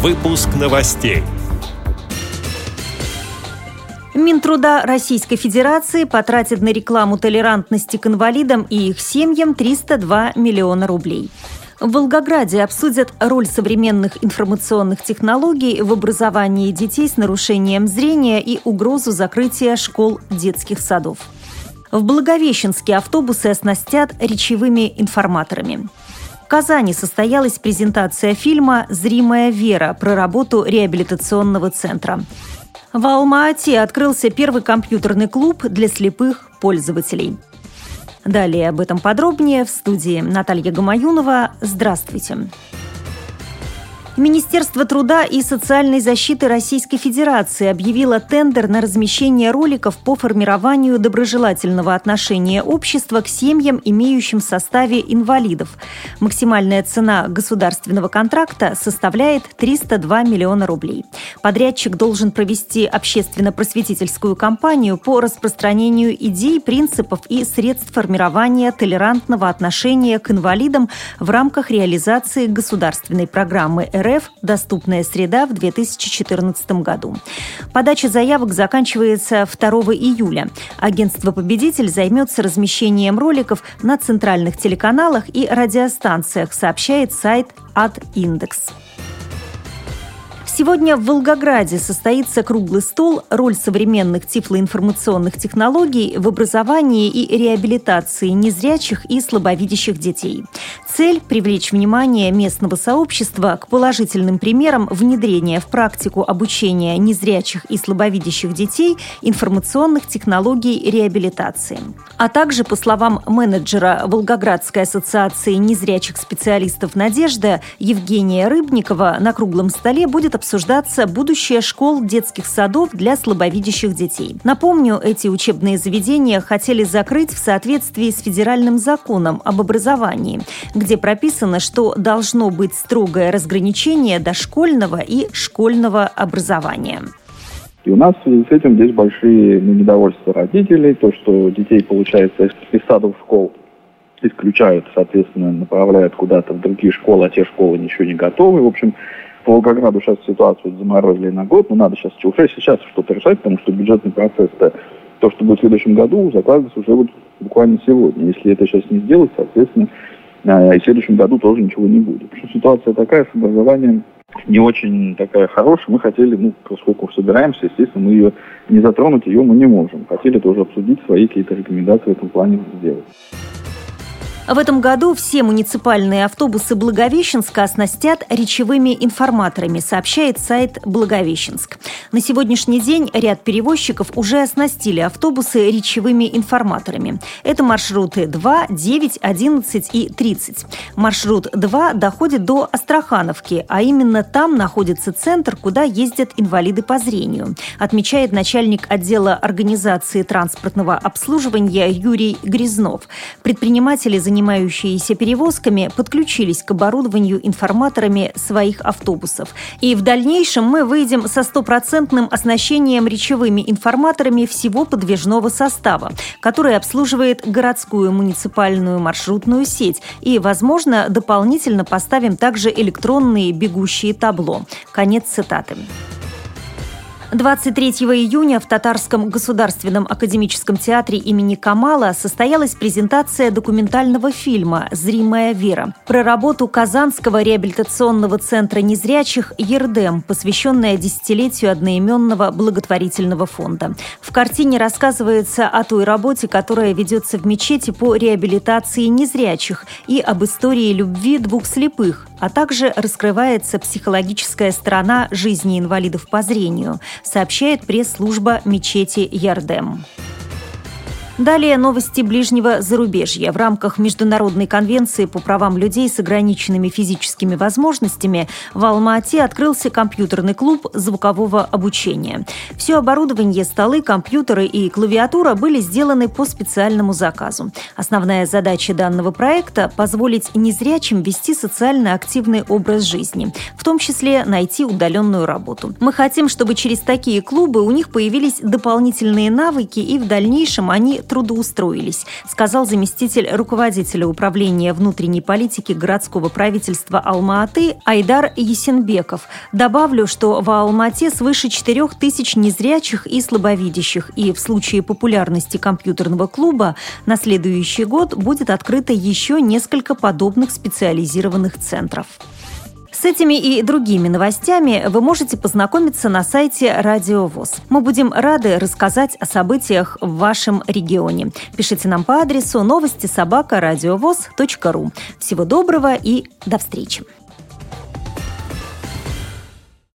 Выпуск новостей. Минтруда Российской Федерации потратит на рекламу толерантности к инвалидам и их семьям 302 миллиона рублей. В Волгограде обсудят роль современных информационных технологий в образовании детей с нарушением зрения и угрозу закрытия школ детских садов. В Благовещенске автобусы оснастят речевыми информаторами. В Казани состоялась презентация фильма «Зримая вера» про работу реабилитационного центра. В Алма-Ате открылся первый компьютерный клуб для слепых пользователей. Далее об этом подробнее в студии Наталья Гамаюнова. Здравствуйте. Здравствуйте. Министерство труда и социальной защиты Российской Федерации объявило тендер на размещение роликов по формированию доброжелательного отношения общества к семьям, имеющим в составе инвалидов. Максимальная цена государственного контракта составляет 302 миллиона рублей. Подрядчик должен провести общественно-просветительскую кампанию по распространению идей, принципов и средств формирования толерантного отношения к инвалидам в рамках реализации государственной программы РФ «Доступная среда» в 2014 году. Подача заявок заканчивается 2 июля. Агентство «Победитель» займется размещением роликов на центральных телеканалах и радиостанциях, сообщает сайт «Ад-Индекс». Сегодня в Волгограде состоится круглый стол «Роль современных тифлоинформационных технологий в образовании и реабилитации незрячих и слабовидящих детей». Цель – привлечь внимание местного сообщества к положительным примерам внедрения в практику обучения незрячих и слабовидящих детей информационных технологий реабилитации. А также, по словам менеджера Волгоградской ассоциации незрячих специалистов «Надежда» Евгения Рыбникова, на круглом столе будет обсуждаться обсуждаться будущее школ детских садов для слабовидящих детей. Напомню, эти учебные заведения хотели закрыть в соответствии с федеральным законом об образовании, где прописано, что должно быть строгое разграничение дошкольного и школьного образования. И у нас в связи с этим здесь большие недовольства родителей, то, что детей, получается, из садов школ исключают, соответственно, направляют куда-то в другие школы, а те школы ничего не готовы. В общем, Волгограду сейчас ситуацию заморозили на год, но надо сейчас уже сейчас что-то решать, потому что бюджетный процесс -то, то, что будет в следующем году, закладывается уже вот буквально сегодня. Если это сейчас не сделать, соответственно, а, и в следующем году тоже ничего не будет. Потому что ситуация такая с образованием не очень такая хорошая. Мы хотели, ну, поскольку собираемся, естественно, мы ее не затронуть, ее мы не можем. Хотели тоже обсудить свои какие-то рекомендации в этом плане сделать. В этом году все муниципальные автобусы Благовещенска оснастят речевыми информаторами, сообщает сайт Благовещенск. На сегодняшний день ряд перевозчиков уже оснастили автобусы речевыми информаторами. Это маршруты 2, 9, 11 и 30. Маршрут 2 доходит до Астрахановки, а именно там находится центр, куда ездят инвалиды по зрению, отмечает начальник отдела организации транспортного обслуживания Юрий Грязнов. Предприниматели занимаются занимающиеся перевозками, подключились к оборудованию информаторами своих автобусов. И в дальнейшем мы выйдем со стопроцентным оснащением речевыми информаторами всего подвижного состава, который обслуживает городскую муниципальную маршрутную сеть. И, возможно, дополнительно поставим также электронные бегущие табло. Конец цитаты. 23 июня в Татарском государственном академическом театре имени Камала состоялась презентация документального фильма «Зримая вера» про работу Казанского реабилитационного центра незрячих «Ердем», посвященная десятилетию одноименного благотворительного фонда. В картине рассказывается о той работе, которая ведется в мечети по реабилитации незрячих и об истории любви двух слепых, а также раскрывается психологическая сторона жизни инвалидов по зрению – сообщает пресс-служба мечети Ярдем. Далее новости ближнего зарубежья. В рамках Международной конвенции по правам людей с ограниченными физическими возможностями в Алма-Ате открылся компьютерный клуб звукового обучения. Все оборудование, столы, компьютеры и клавиатура были сделаны по специальному заказу. Основная задача данного проекта – позволить незрячим вести социально активный образ жизни, в том числе найти удаленную работу. Мы хотим, чтобы через такие клубы у них появились дополнительные навыки и в дальнейшем они трудоустроились, сказал заместитель руководителя управления внутренней политики городского правительства Алма-Аты Айдар Есенбеков. Добавлю, что в Алмате свыше 4 тысяч незрячих и слабовидящих, и в случае популярности компьютерного клуба на следующий год будет открыто еще несколько подобных специализированных центров. С этими и другими новостями вы можете познакомиться на сайте Радио ВОЗ. Мы будем рады рассказать о событиях в вашем регионе. Пишите нам по адресу новости собака ру. Всего доброго и до встречи!